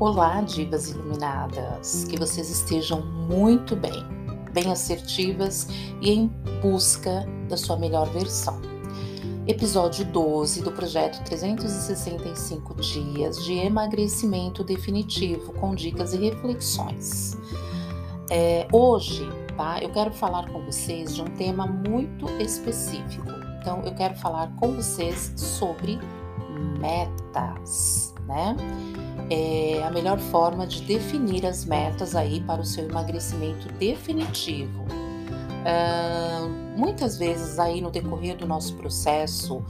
Olá, divas iluminadas! Que vocês estejam muito bem, bem assertivas e em busca da sua melhor versão. Episódio 12 do projeto 365 Dias de Emagrecimento Definitivo com dicas e reflexões. É, hoje, tá? Eu quero falar com vocês de um tema muito específico. Então, eu quero falar com vocês sobre metas, né? é a melhor forma de definir as metas aí para o seu emagrecimento definitivo. Uh, muitas vezes aí no decorrer do nosso processo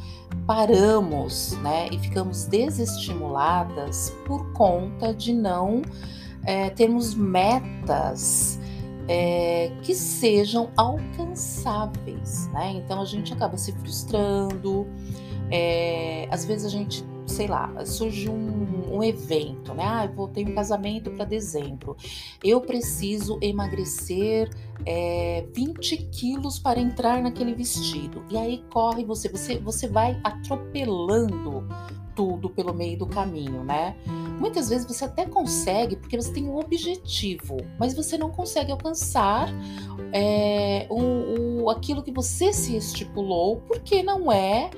paramos, né, e ficamos desestimuladas por conta de não é, termos metas é, que sejam alcançáveis, né? Então a gente acaba se frustrando, é, às vezes a gente sei lá, surge um, um evento, né? Ah, eu vou ter um casamento para dezembro. Eu preciso emagrecer é, 20 quilos para entrar naquele vestido. E aí corre você, você, você vai atropelando tudo pelo meio do caminho, né? Muitas vezes você até consegue porque você tem um objetivo, mas você não consegue alcançar é, o, o, aquilo que você se estipulou porque não é,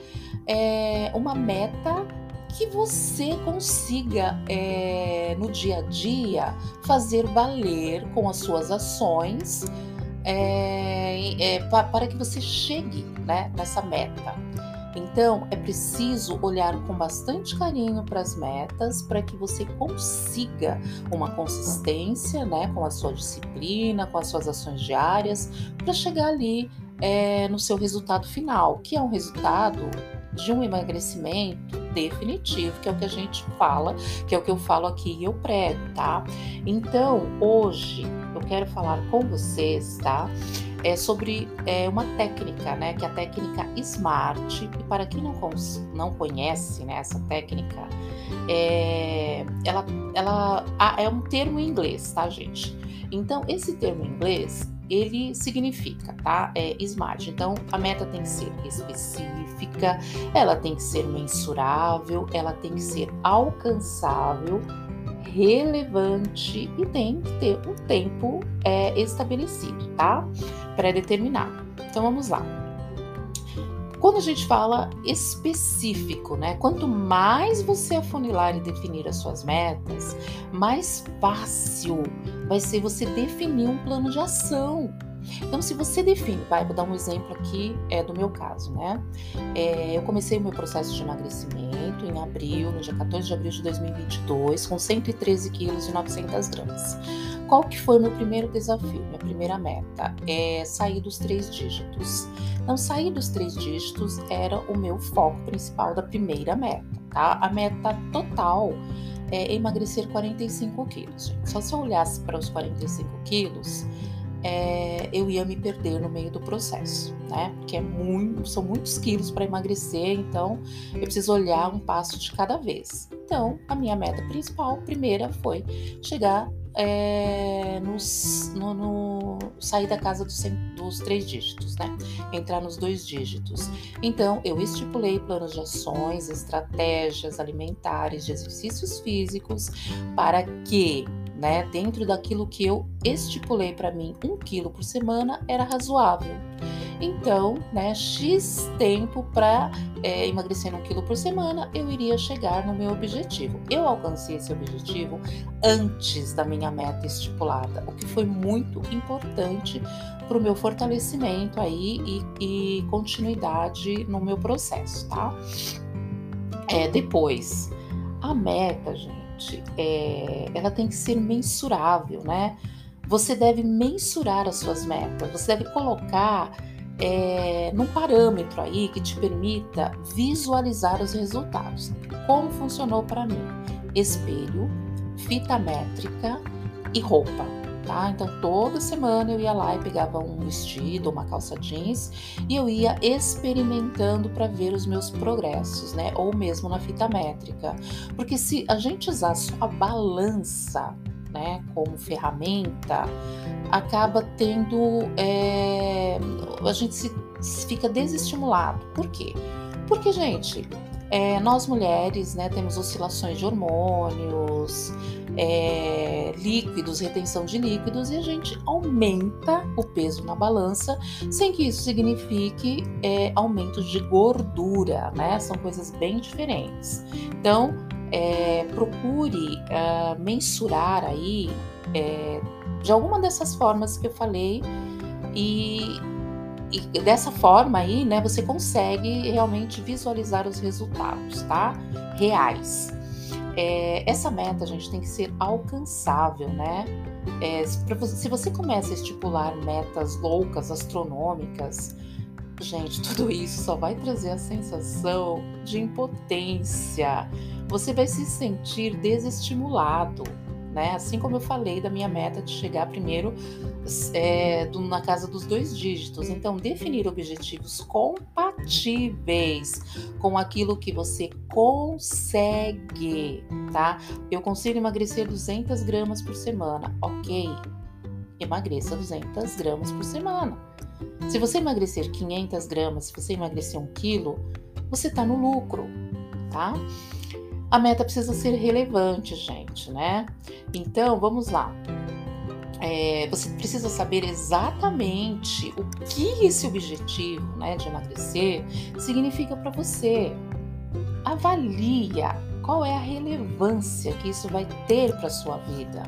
é uma meta que você consiga é, no dia a dia fazer valer com as suas ações é, é, para que você chegue né, nessa meta. Então, é preciso olhar com bastante carinho para as metas para que você consiga uma consistência né, com a sua disciplina, com as suas ações diárias, para chegar ali é, no seu resultado final, que é um resultado de um emagrecimento definitivo, que é o que a gente fala, que é o que eu falo aqui e eu prego, tá? Então, hoje eu quero falar com vocês, tá? É sobre é, uma técnica, né? Que é a técnica SMART. E para quem não, não conhece né, essa técnica, é, ela, ela é um termo em inglês, tá, gente? Então, esse termo em inglês ele significa, tá? É SMART. Então, a meta tem que ser específica, ela tem que ser mensurável, ela tem que ser alcançável, relevante e tem que ter um tempo é, estabelecido, tá? Pré-determinado. Então, vamos lá. Quando a gente fala específico, né? Quanto mais você afunilar e definir as suas metas, mais fácil vai ser você definir um plano de ação. Então, se você define, vai, vou dar um exemplo aqui é do meu caso, né? É, eu comecei o meu processo de emagrecimento em abril, no dia 14 de abril de 2022, com 113 quilos e 900 gramas. Qual que foi o meu primeiro desafio, minha primeira meta? É sair dos três dígitos. Então, sair dos três dígitos era o meu foco principal da primeira meta, tá? A meta total é emagrecer 45 quilos. Gente. Só se eu olhasse para os 45 quilos, é, eu ia me perder no meio do processo, né? Porque é muito, são muitos quilos para emagrecer, então eu preciso olhar um passo de cada vez. Então, a minha meta principal, primeira, foi chegar é, nos, no, no, sair da casa dos, dos, três dígitos, né? Entrar nos dois dígitos. Então, eu estipulei planos de ações, estratégias alimentares, de exercícios físicos, para que né? Dentro daquilo que eu estipulei para mim, um quilo por semana era razoável. Então, né, X tempo para é, emagrecer um quilo por semana, eu iria chegar no meu objetivo. Eu alcancei esse objetivo antes da minha meta estipulada, o que foi muito importante para o meu fortalecimento aí e, e, continuidade no meu processo, tá? É, depois, a meta, gente é, ela tem que ser mensurável, né? Você deve mensurar as suas metas, você deve colocar é, num parâmetro aí que te permita visualizar os resultados. Como funcionou para mim? Espelho, fita métrica e roupa tá? Então toda semana eu ia lá e pegava um vestido, uma calça jeans e eu ia experimentando para ver os meus progressos, né? Ou mesmo na fita métrica. Porque se a gente usar só a balança, né, como ferramenta, acaba tendo. É, a gente se, fica desestimulado. Por quê? Porque, gente, é, nós mulheres, né, temos oscilações de hormônios, é, líquidos, retenção de líquidos, e a gente aumenta o peso na balança, sem que isso signifique é, aumento de gordura, né? São coisas bem diferentes. Então, é, procure uh, mensurar aí é, de alguma dessas formas que eu falei e, e, dessa forma aí, né, você consegue realmente visualizar os resultados, tá? Reais. É, essa meta, gente, tem que ser alcançável, né? É, se você começa a estipular metas loucas, astronômicas, gente, tudo isso só vai trazer a sensação de impotência. Você vai se sentir desestimulado né? Assim como eu falei da minha meta de chegar primeiro é, do, na casa dos dois dígitos. Então, definir objetivos compatíveis com aquilo que você consegue, tá? Eu consigo emagrecer 200 gramas por semana, ok? Emagreça 200 gramas por semana. Se você emagrecer 500 gramas, se você emagrecer um quilo, você tá no lucro, tá? A meta precisa ser relevante, gente, né? Então, vamos lá. É, você precisa saber exatamente o que esse objetivo né, de emagrecer significa para você. Avalia qual é a relevância que isso vai ter para sua vida,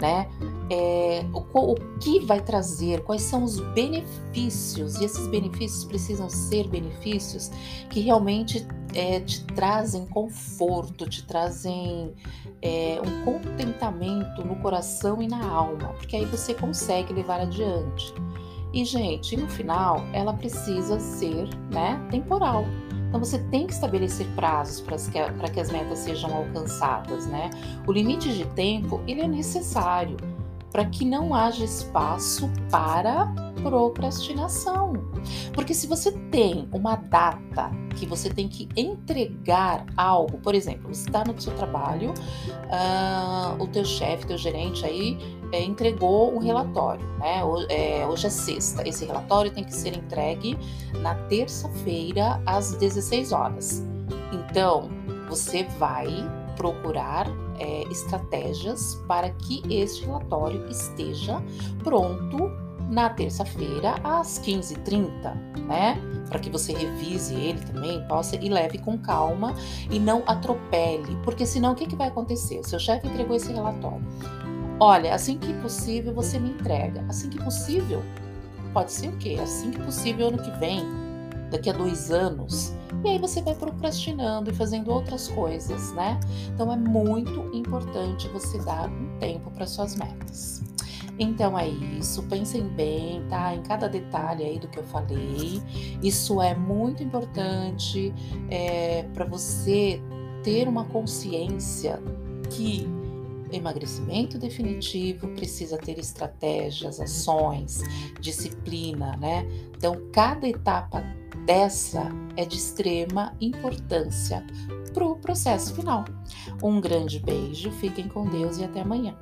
né? É, o, o que vai trazer, quais são os benefícios, e esses benefícios precisam ser benefícios que realmente é, te trazem conforto, te trazem é, um contentamento no coração e na alma, porque aí você consegue levar adiante. E, gente, no final, ela precisa ser né, temporal. Então, você tem que estabelecer prazos para que as metas sejam alcançadas, né? O limite de tempo, ele é necessário para que não haja espaço para procrastinação. Porque se você tem uma data que você tem que entregar algo, por exemplo, você está no seu trabalho, uh, o teu chefe, teu gerente aí é, entregou um relatório, né? É, hoje é sexta, esse relatório tem que ser entregue na terça-feira às 16 horas. Então, você vai procurar é, estratégias para que este relatório esteja pronto na terça-feira às 15h30, né? Para que você revise ele também, possa e leve com calma e não atropele, porque senão o que, que vai acontecer? O seu chefe entregou esse relatório. Olha, assim que possível você me entrega. Assim que possível, pode ser o quê? Assim que possível ano que vem, daqui a dois anos. E aí você vai procrastinando e fazendo outras coisas, né? Então é muito importante você dar um tempo para suas metas. Então é isso, pensem bem, tá? Em cada detalhe aí do que eu falei. Isso é muito importante é, para você ter uma consciência que emagrecimento definitivo precisa ter estratégias, ações, disciplina, né? Então, cada etapa dessa é de extrema importância para o processo final. Um grande beijo, fiquem com Deus e até amanhã.